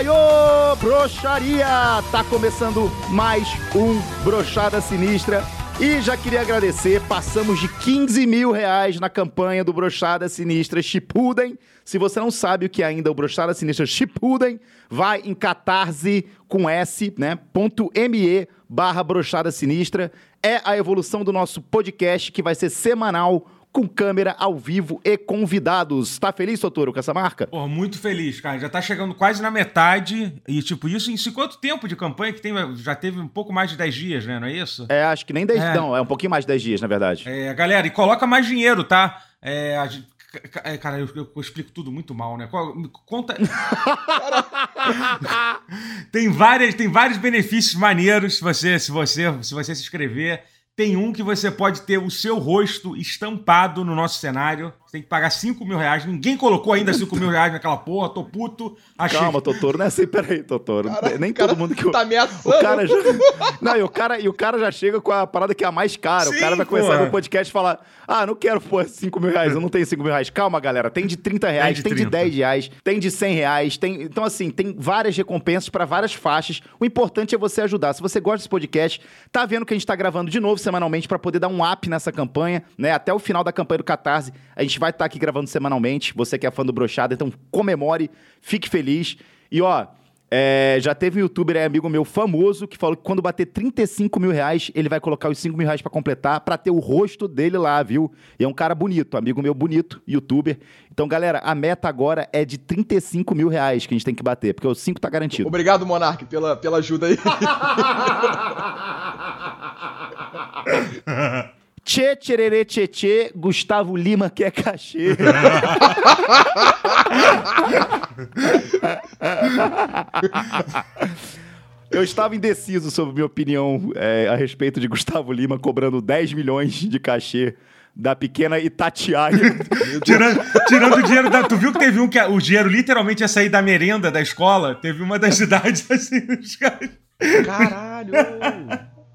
Baiô, broxaria! Tá começando mais um Brochada Sinistra. E já queria agradecer, passamos de 15 mil reais na campanha do Brochada Sinistra Chipuden. Se você não sabe o que é ainda o Brochada Sinistra Chipuden, vai em catarse com S, né, ponto .me barra Brochada Sinistra. É a evolução do nosso podcast que vai ser semanal com câmera ao vivo e convidados. Tá feliz, Totoro, com essa marca? Pô, muito feliz, cara. Já tá chegando quase na metade. E, tipo, isso em quanto tempo de campanha que tem? Já teve um pouco mais de 10 dias, né? Não é isso? É, acho que nem 10 é. Não, é um pouquinho mais de 10 dias, na verdade. É, galera, e coloca mais dinheiro, tá? É, a gente, Cara, eu, eu, eu, explico tudo muito mal, né? Conta. tem, várias, tem vários benefícios maneiros se você, se você, se você se inscrever. Tem um que você pode ter o seu rosto estampado no nosso cenário. Você tem que pagar 5 mil reais. Ninguém colocou ainda 5 mil reais naquela porra. Tô puto. Achei... Calma, Totoro. Não é assim, peraí, Totoro. Cara, Nem cara todo mundo que. Tá ameaçando. O cara já... Não, e o cara, e o cara já chega com a parada que é a mais cara. Sim, o cara vai começar no podcast e falar: Ah, não quero pôr 5 mil reais, eu não tenho 5 mil reais. Calma, galera. Tem de 30 reais, tem de, tem de 10 reais, tem de 100 reais. Tem... Então, assim, tem várias recompensas para várias faixas. O importante é você ajudar. Se você gosta desse podcast, tá vendo que a gente tá gravando de novo semanalmente para poder dar um up nessa campanha, né? Até o final da campanha do Catarse, a gente vai estar tá aqui gravando semanalmente. Você que é fã do Brochada, então comemore, fique feliz. E ó, é, já teve um youtuber é, amigo meu famoso que falou que quando bater 35 mil reais, ele vai colocar os 5 mil reais pra completar, pra ter o rosto dele lá, viu? E é um cara bonito, amigo meu bonito, youtuber. Então, galera, a meta agora é de 35 mil reais que a gente tem que bater, porque o 5 tá garantido. Obrigado, Monark, pela, pela ajuda aí. Tchê, tchererê, tchê, tchê, Gustavo Lima quer cachê. Eu estava indeciso sobre minha opinião é, a respeito de Gustavo Lima cobrando 10 milhões de cachê da pequena Itatiaia. tirando, tirando o dinheiro da. Tu viu que teve um que o dinheiro literalmente ia sair da merenda da escola? Teve uma das cidades assim, os caras. Caralho!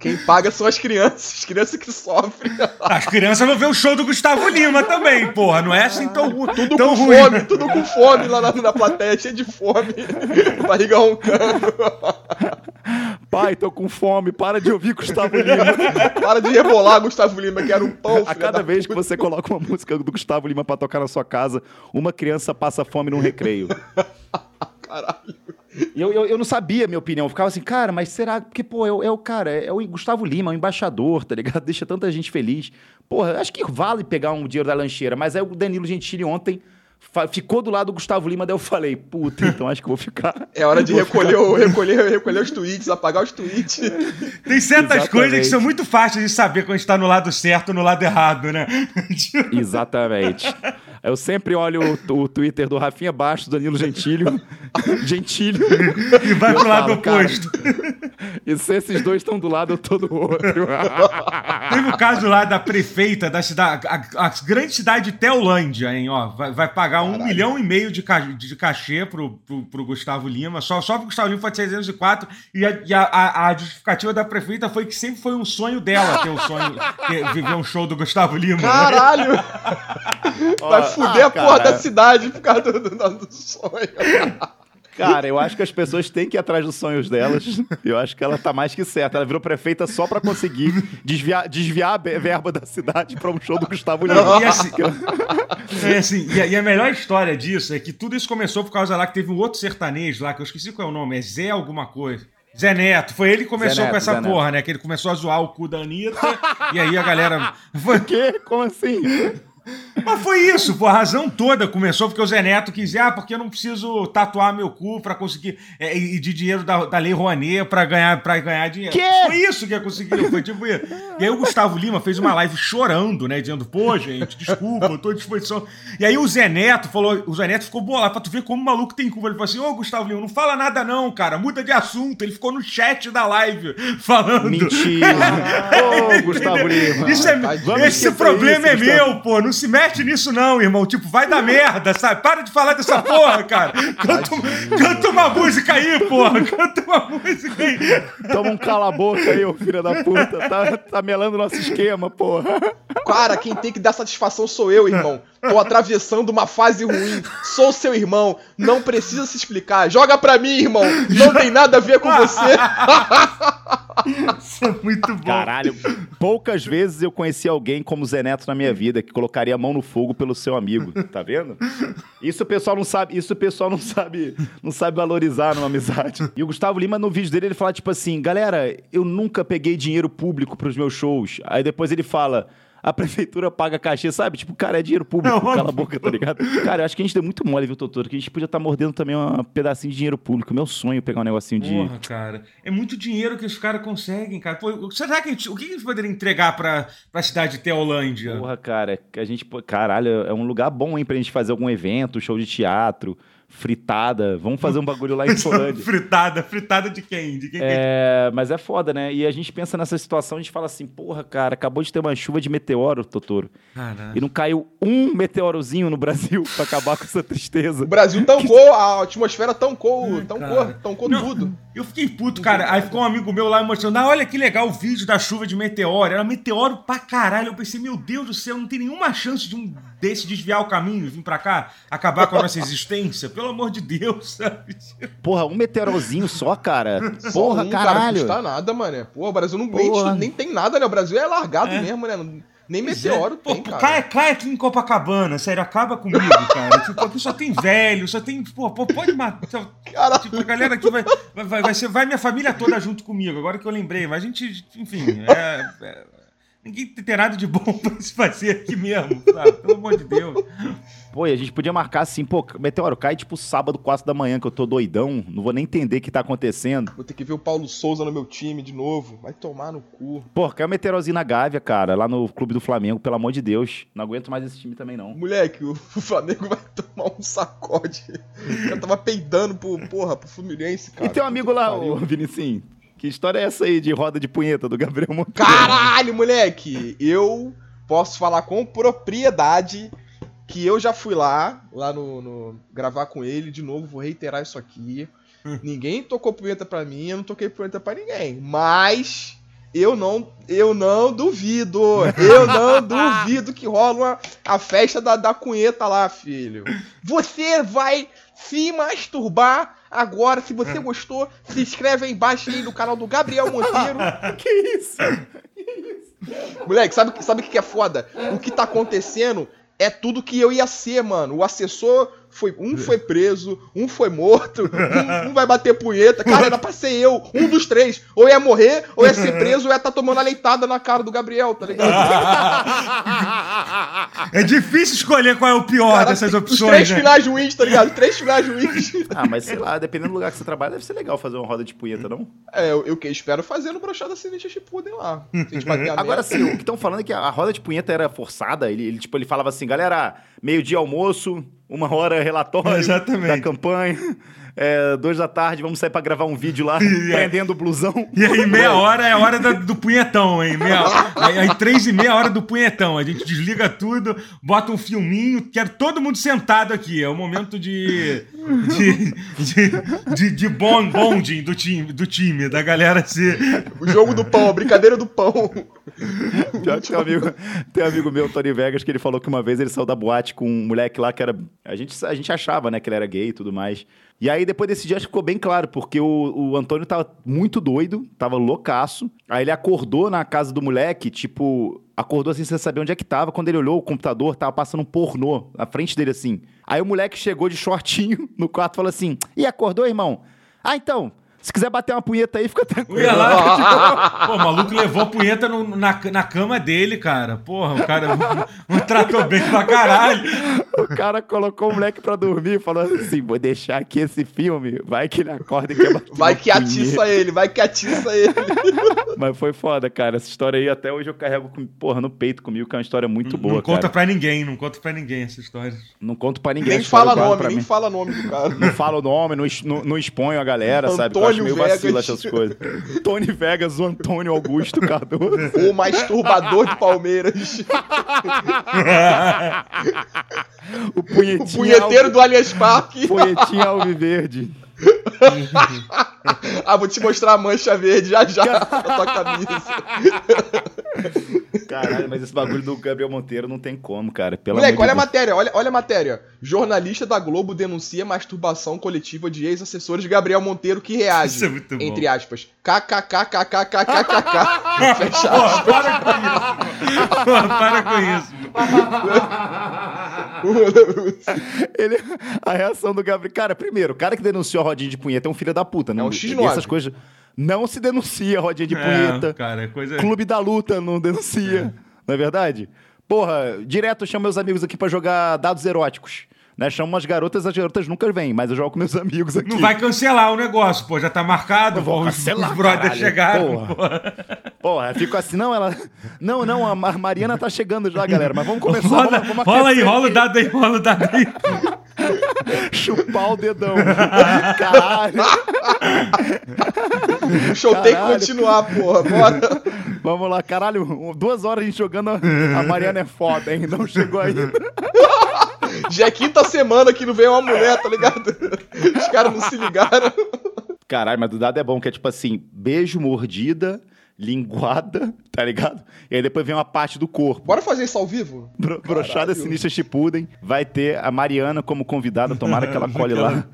Quem paga são as crianças, as crianças que sofrem. As crianças vão ver o show do Gustavo Lima também, porra. Não é assim tão, tudo tão com ruim. fome, tudo com fome lá na, na plateia, cheio de fome. Barriga roncando. Pai, tô com fome, para de ouvir Gustavo Lima. para de rebolar Gustavo Lima, que era um pão. A cada vez que você coloca uma música do Gustavo Lima pra tocar na sua casa, uma criança passa fome num recreio. Caralho. Eu, eu, eu, não sabia a minha opinião. Eu ficava assim, cara, mas será? Porque, pô, é, é o cara, é, é, o Gustavo Lima, é o embaixador, tá ligado? Deixa tanta gente feliz. Porra, acho que vale pegar um dinheiro da lancheira, mas aí o Danilo Gentili ontem ficou do lado do Gustavo Lima, daí eu falei, puta, então acho que vou ficar. É hora de recolher, o, recolher, recolher os tweets, apagar os tweets. Tem certas Exatamente. coisas que são muito fáceis de saber quando está no lado certo ou no lado errado, né? Exatamente. Eu sempre olho o, o Twitter do Rafinha Bastos, Danilo Gentilho. Gentilho. E vai pro lado oposto. e se esses dois estão do lado, eu tô do outro. Teve o caso lá da prefeita da cidade, a, a grande cidade de Teolândia, hein? Ó, vai, vai pagar um milhão e meio de, ca, de cachê pro, pro, pro, Gustavo Lima. Só, só pro Gustavo Lima foi de 604. E, a, e a, a, a, justificativa da prefeita foi que sempre foi um sonho dela ter o sonho, ter, viver um show do Gustavo Lima. Caralho! Vai fuder ah, a porra da cidade por causa do, do, do sonho. Cara, eu acho que as pessoas têm que ir atrás dos sonhos delas. Eu acho que ela tá mais que certa. Ela virou prefeita só para conseguir desviar, desviar a verba da cidade para um show do Gustavo Lima. E assim, é assim e, a, e, a, melhor história disso é que tudo isso começou por causa lá que teve um outro sertanejo lá, que eu esqueci qual é o nome, é Zé alguma coisa. Zé Neto, foi ele que começou Neto, com essa Zé porra, Neto. né? Que ele começou a zoar o cu da Anitta, e aí a galera. Foi... O quê? Como assim? Mas foi isso, pô, a razão toda começou porque o Zé Neto quis, ah, porque eu não preciso tatuar meu cu pra conseguir, é, e de dinheiro da, da Lei Rouanet pra ganhar, pra ganhar dinheiro. Que? Foi isso que conseguiu, foi tipo isso. E aí o Gustavo Lima fez uma live chorando, né, dizendo, pô, gente, desculpa, eu tô à disposição. E aí o Zé Neto falou, o Zé Neto ficou bolado pra tu ver como o maluco tem culpa. Ele falou assim, ô Gustavo Lima, não fala nada não, cara, muda de assunto. Ele ficou no chat da live falando. Mentira. ô, Gustavo Lima. Isso é, esse problema é isso, é meu, pô, não se mete mete nisso não, irmão. Tipo, vai dar merda, sabe? Para de falar dessa porra, cara. Canta, canta uma música aí, porra. Canta uma música aí. Toma um cala-boca aí, ô filho da puta. Tá, tá melando nosso esquema, porra. Cara, quem tem que dar satisfação sou eu, irmão. Tô atravessando uma fase ruim. Sou seu irmão. Não precisa se explicar. Joga pra mim, irmão. Não tem nada a ver com você. Isso é muito bom. Caralho, poucas vezes eu conheci alguém como Zé Neto na minha vida que colocaria a mão no fogo pelo seu amigo, tá vendo? Isso o pessoal não sabe, isso o pessoal não sabe, não sabe valorizar numa amizade. E o Gustavo Lima no vídeo dele ele fala tipo assim: "Galera, eu nunca peguei dinheiro público pros meus shows". Aí depois ele fala: a prefeitura paga cachê, sabe? Tipo, cara, é dinheiro público, não, cala a boca, tá ligado? Cara, eu acho que a gente deu muito mole, viu, Totoro? Que a gente podia estar tá mordendo também um pedacinho de dinheiro público. Meu sonho é pegar um negocinho de. Porra, cara. É muito dinheiro que os caras conseguem, cara. Pô, será que a gente, o que a gente poderia entregar pra, pra cidade de Teolândia? Porra, cara, a gente. Caralho, é um lugar bom, hein, pra gente fazer algum evento, show de teatro fritada. Vamos fazer um bagulho lá em Solândia. fritada, fritada de quem? De quem é, mas é foda, né? E a gente pensa nessa situação, a gente fala assim, porra, cara, acabou de ter uma chuva de meteoro, Totoro. Caralho. E não caiu um meteorozinho no Brasil pra acabar com essa tristeza. O Brasil tancou, a atmosfera tancou, tancou, tancou não, tudo. Eu fiquei puto, cara. Aí ficou um amigo meu lá mostrando, ah, olha que legal o vídeo da chuva de meteoro. Era meteoro pra caralho. Eu pensei, meu Deus do céu, não tem nenhuma chance de um desse desviar o caminho, vir pra cá, acabar com a nossa existência. Pelo amor de Deus, sabe? Porra, um meteorozinho só, cara. Porra, um, caralho. Cara, não custa nada, mano. Pô, o Brasil não nem, nem tem nada, né? O Brasil é largado é. mesmo, né? Nem meteoro é. tem, pô, cara. Cai, cai aqui em Copacabana, sério, acaba comigo, cara. tipo, aqui só tem velho, só tem. Pô, pô pode matar. Caralho. Tipo, a galera aqui vai, vai, vai, ser, vai minha família toda junto comigo, agora que eu lembrei. Mas a gente, enfim, é, é Ninguém tem nada de bom pra se fazer aqui mesmo, sabe? Pelo amor de Deus. Pô, e a gente podia marcar assim, pô, meteoro, cai tipo sábado, 4 da manhã, que eu tô doidão, não vou nem entender o que tá acontecendo. Vou ter que ver o Paulo Souza no meu time de novo, vai tomar no cu. Pô, cai o meteorozinho na Gávea, cara, lá no clube do Flamengo, pelo amor de Deus. Não aguento mais esse time também, não. Moleque, o Flamengo vai tomar um sacode. O cara tava peidando pro, porra, pro Fluminense, cara. E tem um amigo lá, o Vinicinho. Que história é essa aí de roda de punheta do Gabriel Monteiro? Caralho, moleque! Eu posso falar com propriedade que eu já fui lá, lá no, no, gravar com ele, de novo, vou reiterar isso aqui. ninguém tocou punheta pra mim, eu não toquei punheta pra ninguém. Mas eu não, eu não duvido, eu não duvido que rola uma, a festa da, da cunheta lá, filho. Você vai se masturbar agora. Se você gostou, se inscreve aí embaixo aí no canal do Gabriel Monteiro. que isso? Moleque, sabe, sabe o que é foda? O que tá acontecendo é tudo que eu ia ser, mano. O assessor foi, um foi preso, um foi morto, um, um, vai bater punheta. Cara, era pra ser eu, um dos três. Ou ia morrer, ou ia ser preso, ou ia estar tá tomando a leitada na cara do Gabriel, tá ligado? é difícil escolher qual é o pior Cara, dessas opções. Os três né? finais ruins, tá ligado? Três finais ruins. ah, mas sei lá, dependendo do lugar que você trabalha, deve ser legal fazer uma roda de punheta, não? É, eu, eu que espero fazer no brochado da Sinistha Shippuden lá. Agora sim, o que estão falando é que a roda de punheta era forçada. Ele, ele, tipo, ele falava assim, galera, meio-dia almoço, uma hora relatório Exatamente. da campanha. É, dois da tarde, vamos sair pra gravar um vídeo lá, é. prendendo o blusão. E aí, meia hora é a hora da, do punhetão, hein? Meia, aí, aí, três e meia hora do punhetão. A gente desliga tudo, bota um filminho, quero todo mundo sentado aqui. É o momento de. de, de, de, de bonding do time, do time, da galera se. O jogo do pão, a brincadeira do pão. tem, um amigo, tem um amigo meu, Tony Vegas, que ele falou que uma vez ele saiu da boate com um moleque lá que era. A gente, a gente achava, né, que ele era gay e tudo mais. E aí, depois desse dia, acho que ficou bem claro, porque o, o Antônio tava muito doido, tava loucaço. Aí ele acordou na casa do moleque, tipo, acordou assim sem saber onde é que tava. Quando ele olhou o computador, tava passando um pornô na frente dele assim. Aí o moleque chegou de shortinho no quarto e falou assim: E acordou, irmão? Ah, então, se quiser bater uma punheta aí, fica tranquilo. Lá, Pô, o maluco levou a punheta no, na, na cama dele, cara. Porra, o cara não, tratou bem pra caralho. O cara colocou o moleque pra dormir, falou assim: vou deixar aqui esse filme, vai que ele acorda e quer bater Vai que punheta. atiça ele, vai que atiça ele. Mas foi foda, cara. Essa história aí até hoje eu carrego, porra, no peito comigo, que é uma história muito boa. Não conta cara. pra ninguém, não conta pra ninguém essa história. Não conto pra ninguém. Nem fala nome, nem mim. fala nome do cara. Não falo o nome, não, não, não exponho a galera, Antônio sabe? Acho meio vacilo essas coisas. Tony Vegas, o Antônio Augusto Cardoso. O masturbador de Palmeiras. o punhetinho. O punheteiro do Allianz Parque. Punhetinho Alviverde. ah, vou te mostrar a mancha verde já já na tua camisa. Caralho, mas esse bagulho do Gabriel Monteiro não tem como, cara. Pelo Moleque, olha a matéria, olha, olha a matéria. Jornalista da Globo denuncia masturbação coletiva de ex-assessores de Gabriel Monteiro que reage. Isso é muito bom. Entre aspas. KKKKKKKK. Fecha aspas. Para com isso. para com isso. Ele, a reação do Gabriel. Cara, primeiro, o cara que denunciou a rodinha de punheta é um filho da puta. Não, é um X9. Essas coisas. Não se denuncia rodinha de é, punheta. Cara, é coisa... Clube da luta não denuncia. É. Não é verdade? Porra, direto eu chamo meus amigos aqui para jogar dados eróticos. Né? Chamo umas garotas, as garotas nunca vêm, mas eu jogo com meus amigos aqui. Não vai cancelar o negócio, pô, já tá marcado. vou cancelar, os brothers chegaram. Porra. porra, fico assim, não, ela. Não, não, a Mariana tá chegando já, galera, mas vamos começar. Rola, vamos, vamos rola aí, rola o dado aí, rola o dado aí. Chupar o dedão. Caralho. O show Caralho. tem que continuar, porra. Bora. Vamos lá, caralho. Duas horas a gente jogando. A Mariana é foda, hein? Não chegou ainda. Já é quinta semana que não veio uma mulher, tá ligado? Os caras não se ligaram. Caralho, mas do dado é bom, que é tipo assim, beijo, mordida, linguada, tá ligado? E aí depois vem uma parte do corpo. Bora fazer isso ao vivo? Bro brochada Sinistra Chipuden. Vai ter a Mariana como convidada, tomara que ela colhe lá.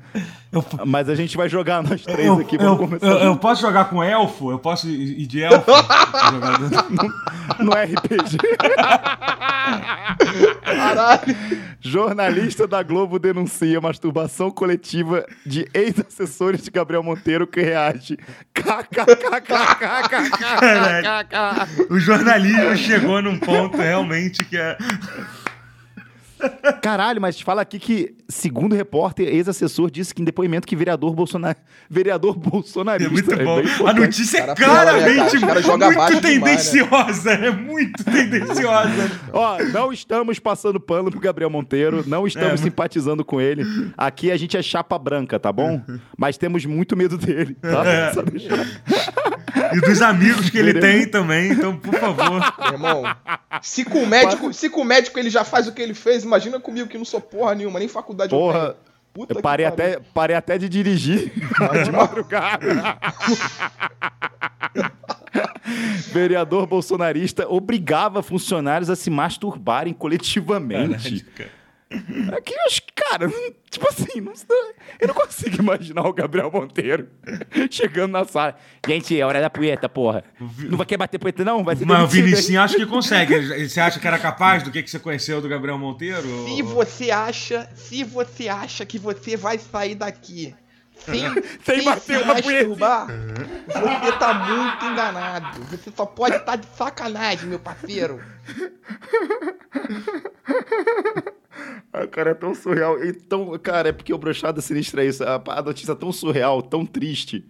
Eu... Mas a gente vai jogar nós três eu, aqui. Eu, eu, eu, posso jogar com elfo? Eu posso ir de elfo? no, no RPG. Caralho. Jornalista da Globo denuncia masturbação coletiva de ex-assessores de Gabriel Monteiro que reage. O jornalismo chegou num ponto realmente que é. Caralho, mas fala aqui que, segundo o repórter, ex-assessor disse que em depoimento que vereador, Bolsonar... vereador bolsonarista. É muito é bom. a notícia é claramente cara, muito tendenciosa. Demais, né? É muito tendenciosa. Ó, não estamos passando pano pro Gabriel Monteiro, não estamos é, simpatizando com ele. Aqui a gente é chapa branca, tá bom? Mas temos muito medo dele, tá? É. E dos amigos que ele tem também, então, por favor. Meu irmão, se com o médico, se com o médico ele já faz o que ele fez, imagina comigo que não sou porra nenhuma, nem faculdade porra. eu tenho. eu parei até, parei até de dirigir de madrugada. Vereador bolsonarista obrigava funcionários a se masturbarem coletivamente. É acho que, cara, tipo assim, não, eu não consigo imaginar o Gabriel Monteiro chegando na sala. Gente, é hora da punheta, porra. Não vai querer bater punheta, não? Vai ser Mas o Vinicinho acha que consegue. Você acha que era capaz do que, que você conheceu do Gabriel Monteiro? Se você acha, se você acha que você vai sair daqui sem, sem, sem bater se masturbar, você tá muito enganado. Você só pode estar tá de sacanagem, meu parceiro. Cara, é tão surreal. E tão, cara, é porque o Brochada Sinistra é isso. A, a notícia é tão surreal, tão triste,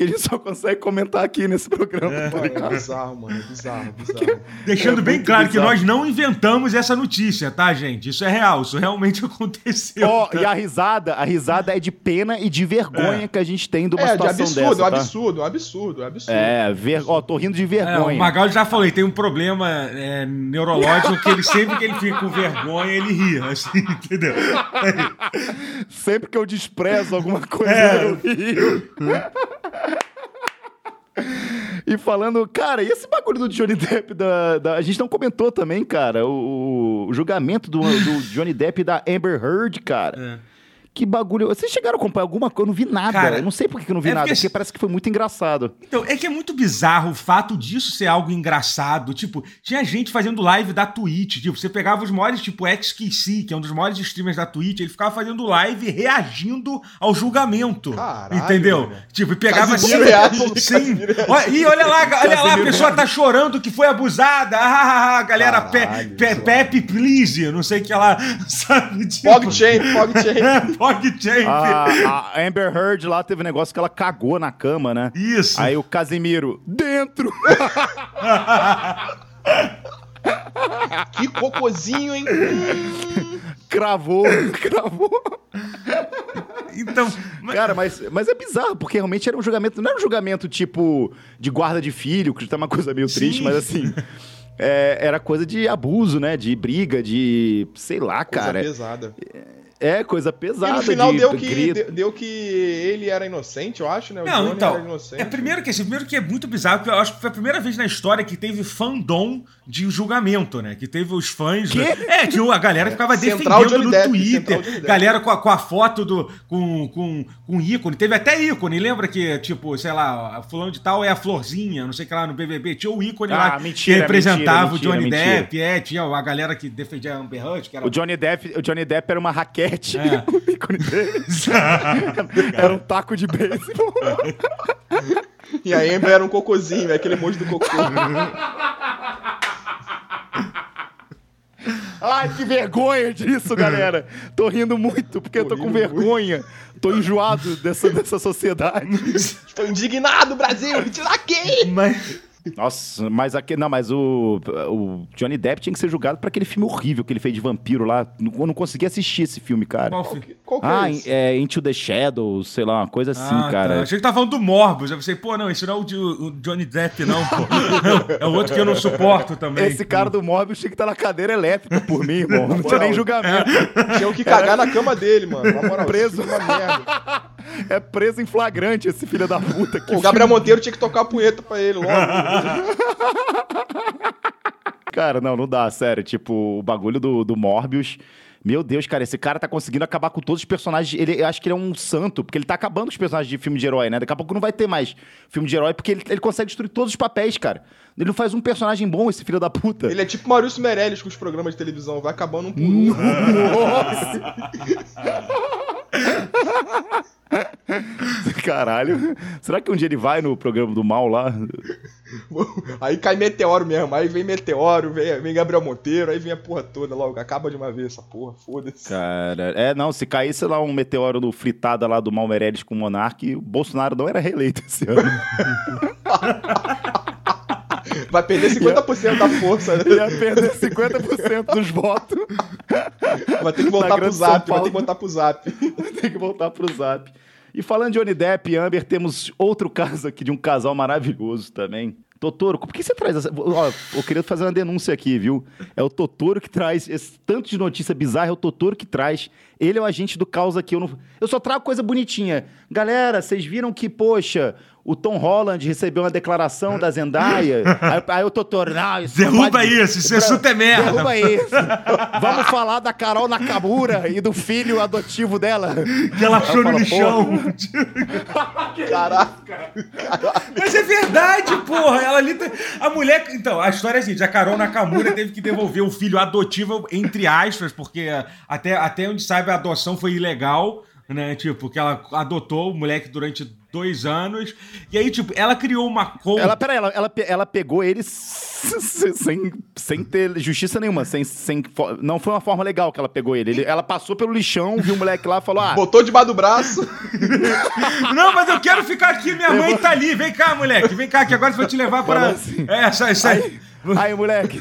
que a gente só consegue comentar aqui nesse programa. É, tá é bizarro, mano. É bizarro, bizarro. Deixando é bem claro bizarro. que nós não inventamos essa notícia, tá, gente? Isso é real, isso realmente aconteceu. Oh, tá? E a risada, a risada é de pena e de vergonha é. que a gente tem de uma é, situação de absurdo, dessa. Tá? absurdo, absurdo, absurdo. É, ver... ó, oh, tô rindo de vergonha. É, o Magal já falou, ele tem um problema é, neurológico que ele sempre que ele fica com vergonha, ele ri, assim, entendeu? sempre que eu desprezo alguma coisa, é. eu rio. E falando, cara, e esse bagulho do Johnny Depp da, da a gente não comentou também, cara, o, o julgamento do, do Johnny Depp da Amber Heard, cara. É. Que bagulho. Vocês chegaram a acompanhar alguma coisa? Eu não vi nada. Cara, eu não sei por que eu não vi é nada, porque, porque parece que foi muito engraçado. Então, é que é muito bizarro o fato disso ser algo engraçado. Tipo, tinha gente fazendo live da Twitch. Tipo, você pegava os maiores, tipo, XQC, que é um dos maiores streamers da Twitch, ele ficava fazendo live reagindo ao julgamento. Caralho, entendeu? Né? Tipo, e pegava assim. Sim. E olha lá, olha lá, a pessoa tá chorando que foi abusada. Ah, ah, galera, Caralho, pe, pe, Pepe, please. Não sei o que ela. Sabe? Tipo... PogChain, A, a Amber Heard lá teve um negócio que ela cagou na cama, né? Isso. Aí o Casimiro, dentro! que cocôzinho, hein? Cravou, cravou. então. Cara, mas, mas é bizarro, porque realmente era um julgamento. Não era um julgamento tipo de guarda de filho, que tá uma coisa meio triste, Sim. mas assim. É, era coisa de abuso, né? De briga, de. sei lá, coisa cara. pesada. É, é, coisa pesada. E no final de deu, que, deu, deu, que ele era inocente, eu acho, né? O não, Johnny então. É primeiro que assim, primeiro que é muito bizarro, porque eu acho que foi a primeira vez na história que teve fandom de julgamento, né? Que teve os fãs. Né? É, que a galera ficava Central defendendo no Depp, Twitter. Galera com a, com a foto do. Com, com, com ícone. Teve até ícone. Lembra que, tipo, sei lá, fulano de tal é a florzinha, não sei o que lá no BBB. Tinha o ícone ah, lá mentira, que representava mentira, o Johnny mentira, Depp. É, tinha a galera que defendia a Amber Heard. Que era... o, Johnny Depp, o Johnny Depp era uma raquete basquete. É. o ícone dele. era um taco de beisebol. e a Amber era um cocôzinho, é aquele monte do cocô. Ai, que vergonha disso, galera. Tô rindo muito, porque tô eu tô com vergonha. Muito. Tô enjoado dessa, dessa sociedade. Estou indignado, Brasil! Me tira aqui! Mas... Nossa, mas aqui, não, mas o, o Johnny Depp tinha que ser julgado por aquele filme horrível que ele fez de vampiro lá. Eu não consegui assistir esse filme, cara. Qual, qual que é ah, esse? é Into the Shadows, sei lá, uma coisa assim, ah, tá. cara. Tá. Achei que tava falando do Morbius. Eu pensei, pô, não, esse não é o, o Johnny Depp, não, pô. é o outro que eu não suporto também. Esse cara do Morbius tinha que estar na cadeira elétrica por mim, irmão. Não tinha nem julgamento. Tinha que cagar na cama dele, mano. Na moral, preso. Uma merda. É preso em flagrante esse filho da puta. o Gabriel Monteiro tinha que tocar a punheta pra ele logo. cara, não, não dá, sério. Tipo, o bagulho do, do Morbius. Meu Deus, cara, esse cara tá conseguindo acabar com todos os personagens. Ele, eu acho que ele é um santo, porque ele tá acabando com os personagens de filme de herói, né? Daqui a pouco não vai ter mais filme de herói, porque ele, ele consegue destruir todos os papéis, cara. Ele não faz um personagem bom, esse filho da puta. Ele é tipo Maurício Meirelles com os programas de televisão, vai acabando um por um. Nossa! Caralho. Será que um dia ele vai no programa do mal lá? Aí cai meteoro mesmo. Aí vem meteoro, vem, vem Gabriel Monteiro, aí vem a porra toda logo. Acaba de uma vez essa porra, foda-se. Cara, é, não, se caísse lá um meteoro no fritada lá do Mal Meirelles com o Monark, o Bolsonaro não era reeleito esse ano. Vai perder 50% da força. Né? Ia perder 50% dos votos. Vai ter que voltar pro zap, vai ter que voltar pro zap. Tem que voltar pro zap. E falando de Johnny Depp e Amber, temos outro caso aqui de um casal maravilhoso também. Totoro, por que você traz essa. Ó, eu queria fazer uma denúncia aqui, viu? É o Totoro que traz esse tanto de notícia bizarra, é o Totoro que traz. Ele é o agente do caos aqui. Eu, não... eu só trago coisa bonitinha. Galera, vocês viram que, poxa, o Tom Holland recebeu uma declaração da Zendaya. aí, aí o Totoro, não, isso Derruba pode... isso, isso é super merda. Derruba isso. Vamos falar da Carol Nakamura e do filho adotivo dela. Que ela achou no lixão. Caraca. Mas é verdade, porra. Ela ali. A mulher. Então, a história é assim: a Carol Nakamura teve que devolver o filho adotivo, entre aspas, porque até, até onde sabe a adoção foi ilegal né? Tipo, que ela adotou o moleque durante dois anos. E aí, tipo, ela criou uma conta. Ela, peraí, ela, ela, ela pegou ele sem, sem ter justiça nenhuma. Sem, sem, não foi uma forma legal que ela pegou ele. ele ela passou pelo lixão, viu o moleque lá e falou: ah. Botou debaixo do braço. não, mas eu quero ficar aqui, minha mãe tá ali. Vem cá, moleque. Vem cá, que agora você vai te levar pra. Assim. É, essa, essa aí. Aí, moleque.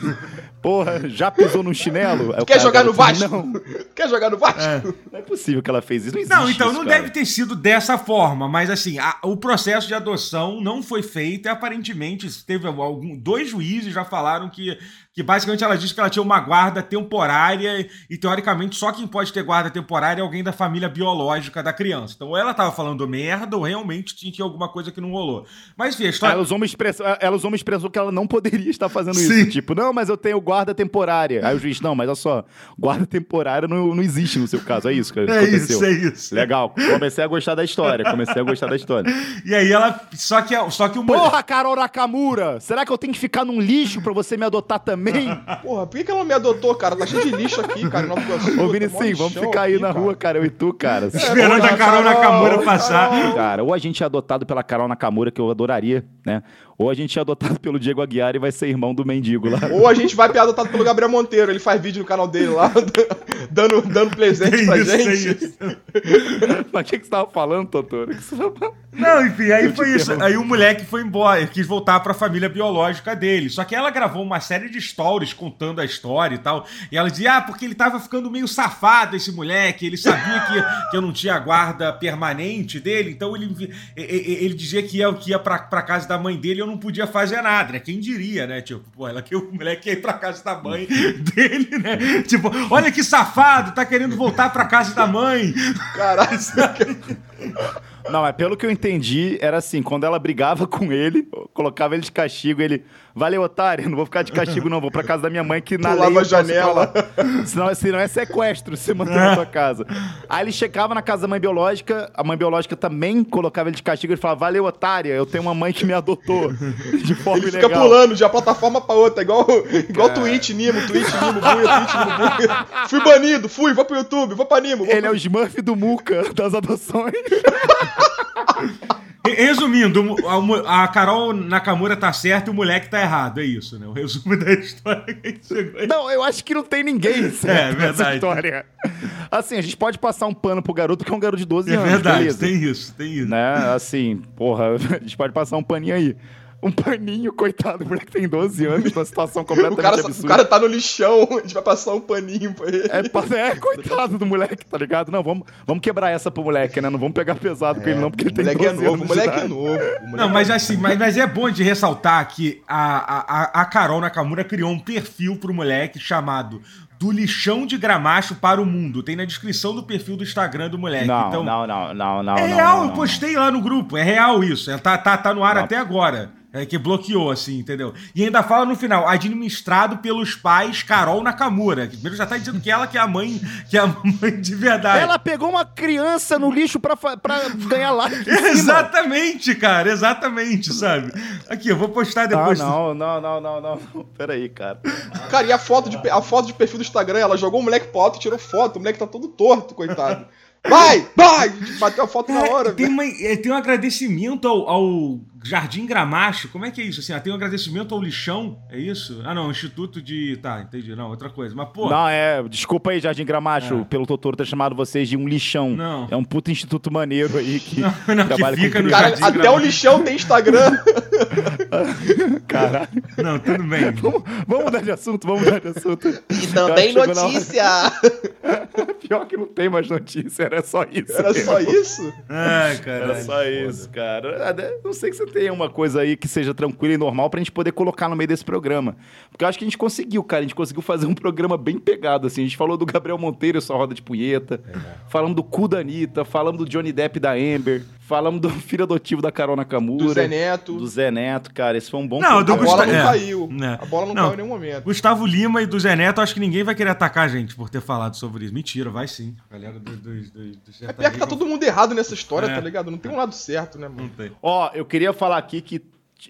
Porra, já pisou no chinelo? Quer jogar no Vasco? Não. Quer jogar no Vasco? É. Não é possível que ela fez isso. Não, existe não então isso, não cara. deve ter sido dessa forma, mas assim, a, o processo de adoção não foi feito e aparentemente teve algum, dois juízes já falaram que que basicamente ela disse que ela tinha uma guarda temporária e, teoricamente, só quem pode ter guarda temporária é alguém da família biológica da criança. Então, ou ela tava falando merda ou realmente tinha alguma coisa que não rolou. Mas, enfim, a história... Ela usou uma expressão, ela usou uma expressão que ela não poderia estar fazendo Sim. isso. Tipo, não, mas eu tenho guarda temporária. Aí o juiz, não, mas olha só, guarda temporária não, não existe no seu caso. É isso que é aconteceu. Isso, é isso. Legal. Comecei a gostar da história. Comecei a gostar da história. e aí ela... Só que, só que o... Porra, Carol Nakamura! Será que eu tenho que ficar num lixo pra você me adotar também? Porra, por que ela me adotou, cara? Tá cheio de lixo aqui, cara. Nova Iguaçu, Ô, Vinicinho, vamos ficar aí na rua, cara, eu e tu, cara. É, Esperando a Carol Nakamura passar. Cara, ou a gente é adotado pela Carol Nakamura, que eu adoraria, né? Ou a gente é adotado pelo Diego Aguiar e vai ser irmão do mendigo lá. Ou a gente vai ser adotado pelo Gabriel Monteiro, ele faz vídeo no canal dele lá, dando, dando presente pra isso, gente. Mas o que, que você tava falando, Totoro? Não, enfim, aí foi isso. Aí o moleque foi embora, quis voltar pra família biológica dele. Só que ela gravou uma série de stories contando a história e tal. E ela dizia, ah, porque ele tava ficando meio safado, esse moleque, ele sabia que, que eu não tinha guarda permanente dele, então ele, ele dizia que ia, que ia pra, pra casa da mãe dele e eu não podia fazer nada, né? Quem diria, né? Tipo, pô, ela que o moleque ia ir pra casa da mãe dele, né? Tipo, olha que safado, tá querendo voltar pra casa da mãe. Caralho. Não, mas pelo que eu entendi, era assim, quando ela brigava com ele, colocava ele de castigo, ele, valeu, otário, não vou ficar de castigo não, vou pra casa da minha mãe que na lei... a janela. Senão, senão é sequestro, você manter na sua casa. Aí ele chegava na casa da mãe biológica, a mãe biológica também colocava ele de castigo, ele falava, valeu, otária, eu tenho uma mãe que me adotou de forma ele fica pulando de uma plataforma pra outra, igual, igual Twitch, Nimo, Twitch, Nimo, Buia, Twitch, Nimo, Buia. Fui banido, fui, vou pro YouTube, vou pra Nimo. Vou Ele é o Smurf do Muca, das adoções. Resumindo, a, Carol Nakamura tá certa e o moleque tá errado. É isso, né? O resumo da história que chegou aí. Não, eu acho que não tem ninguém certo é, nessa história. Assim, a gente pode passar um pano pro garoto, que é um garoto de 12 é anos. É verdade, beleza. tem isso, tem isso. Né? Assim, porra, a gente pode passar um paninho aí um paninho, coitado, o moleque tem 12 anos, numa situação completamente o cara, absurda. O cara tá no lixão, a gente vai passar um paninho pra ele. É, é coitado do moleque, tá ligado? Não, vamos, vamos quebrar essa pro moleque, né? Não vamos pegar pesado é, com ele não, porque ele tem 12 é novo, anos. O moleque é novo. Moleque não, mas assim, mas, mas é bom de ressaltar que a, a, a Carol Nakamura criou um perfil pro moleque chamado do lixão de gramacho para o mundo. Tem na descrição do perfil do Instagram do moleque. Não, então, não, não, não, não. É não, real, não, eu postei lá no grupo. É real isso. É, tá, tá, tá no ar até agora. É, que bloqueou, assim, entendeu? E ainda fala no final, administrado pelos pais Carol Nakamura. Primeiro já tá dizendo que ela que é a mãe, que é a mãe de verdade. Ela pegou uma criança no lixo pra, pra ganhar like. exatamente, cara, exatamente, sabe? Aqui, eu vou postar depois. Ah, não, não, não, não, não. Pera aí, cara. Cara, e a foto, de, a foto de perfil do Instagram, ela jogou o moleque pro alto e tirou foto. O moleque tá todo torto, coitado. Vai, vai! Bateu a foto na hora. Tem, uma, é, tem um agradecimento ao, ao, Jardim Gramacho. Como é que é isso? Assim, ah, tem um agradecimento ao lixão? É isso? Ah, não, Instituto de. Tá, entendi. Não, outra coisa. Mas, pô. Não, é. Desculpa aí, Jardim Gramacho, é. pelo Totoro ter chamado vocês de um lixão. Não. É um puto instituto maneiro aí que. Não, não trabalha que fica com no Cara, Jardim Até Gramacho. o lixão tem Instagram. Caralho. Não, tudo bem. vamos, vamos mudar de assunto, vamos mudar de assunto. E também notícia. Pior que não tem mais notícia, era só isso. Era mesmo. só isso? Ai, cara. Era só isso, cara. Não sei que você tenha uma coisa aí que seja tranquila e normal pra gente poder colocar no meio desse programa. Porque eu acho que a gente conseguiu, cara. A gente conseguiu fazer um programa bem pegado, assim. A gente falou do Gabriel Monteiro sua roda de punheta. É. Falamos do cu da Anitta, falamos do Johnny Depp da Amber. Falamos do filho adotivo da Carol Nakamura. Do Zé Neto. Do Zé Neto, cara. Esse foi um bom Não, do A bola não é. caiu. É. A bola não, não, caiu em nenhum momento. Gustavo Lima e do Zé Neto, acho que ninguém vai querer atacar a gente por ter falado sobre isso. Mentira, vai sim. Galera do, do, do, do É pior que tá todo mundo errado nessa história, é. tá ligado? Não tem um lado certo, né, mano? Não tem. Ó, eu queria falar aqui que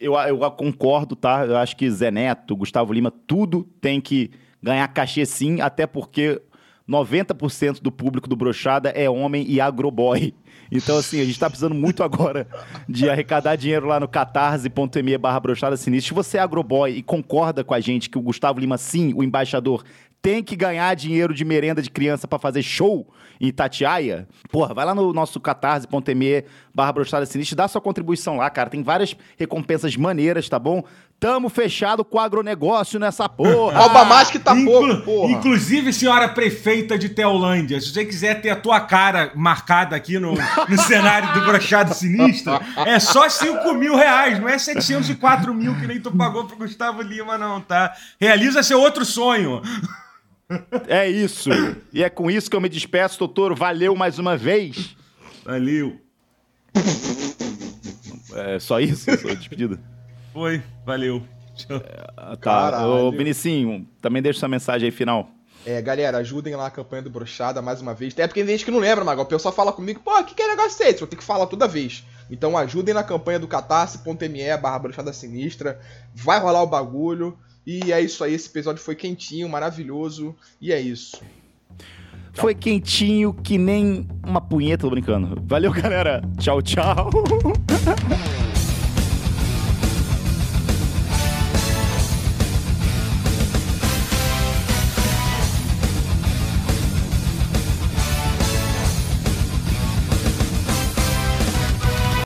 eu, eu concordo, tá? Eu acho que Zé Neto, Gustavo Lima, tudo tem que ganhar cachê sim, até porque 90% do público do Brochada é homem e agroboy. Então, assim, a gente tá precisando muito agora de arrecadar dinheiro lá no catarse.me barra brochada sinistra. Se você é agroboy e concorda com a gente que o Gustavo Lima, sim, o embaixador, tem que ganhar dinheiro de merenda de criança para fazer show em Itatiaia, porra, vai lá no nosso catarse.me barra brochada sinistra, dá sua contribuição lá, cara. Tem várias recompensas maneiras, tá bom? Tamo fechado com o agronegócio nessa porra. Alba mais que tá Inclu pouco, porra. Inclusive, senhora prefeita de Teolândia, se você quiser ter a tua cara marcada aqui no, no cenário do Brochado Sinistro, é só 5 mil reais, não é 704 mil que nem tu pagou pro Gustavo Lima, não, tá? Realiza seu outro sonho. É isso. E é com isso que eu me despeço, doutor. Valeu mais uma vez. Valeu. É só isso? Sua despedida? Foi, valeu. Tchau. É, tá. Ô, Vinicinho, também deixa sua mensagem aí final. É, galera, ajudem lá a campanha do Brochada mais uma vez. Até porque tem gente que não lembra, Magal. O pessoal fala comigo, pô, o que, que é negócio esse? Vou ter que falar toda vez. Então ajudem na campanha do catarse.me barra brochada sinistra. Vai rolar o bagulho. E é isso aí, esse episódio foi quentinho, maravilhoso. E é isso. Foi quentinho que nem uma punheta, tô brincando. Valeu, galera. Tchau, tchau.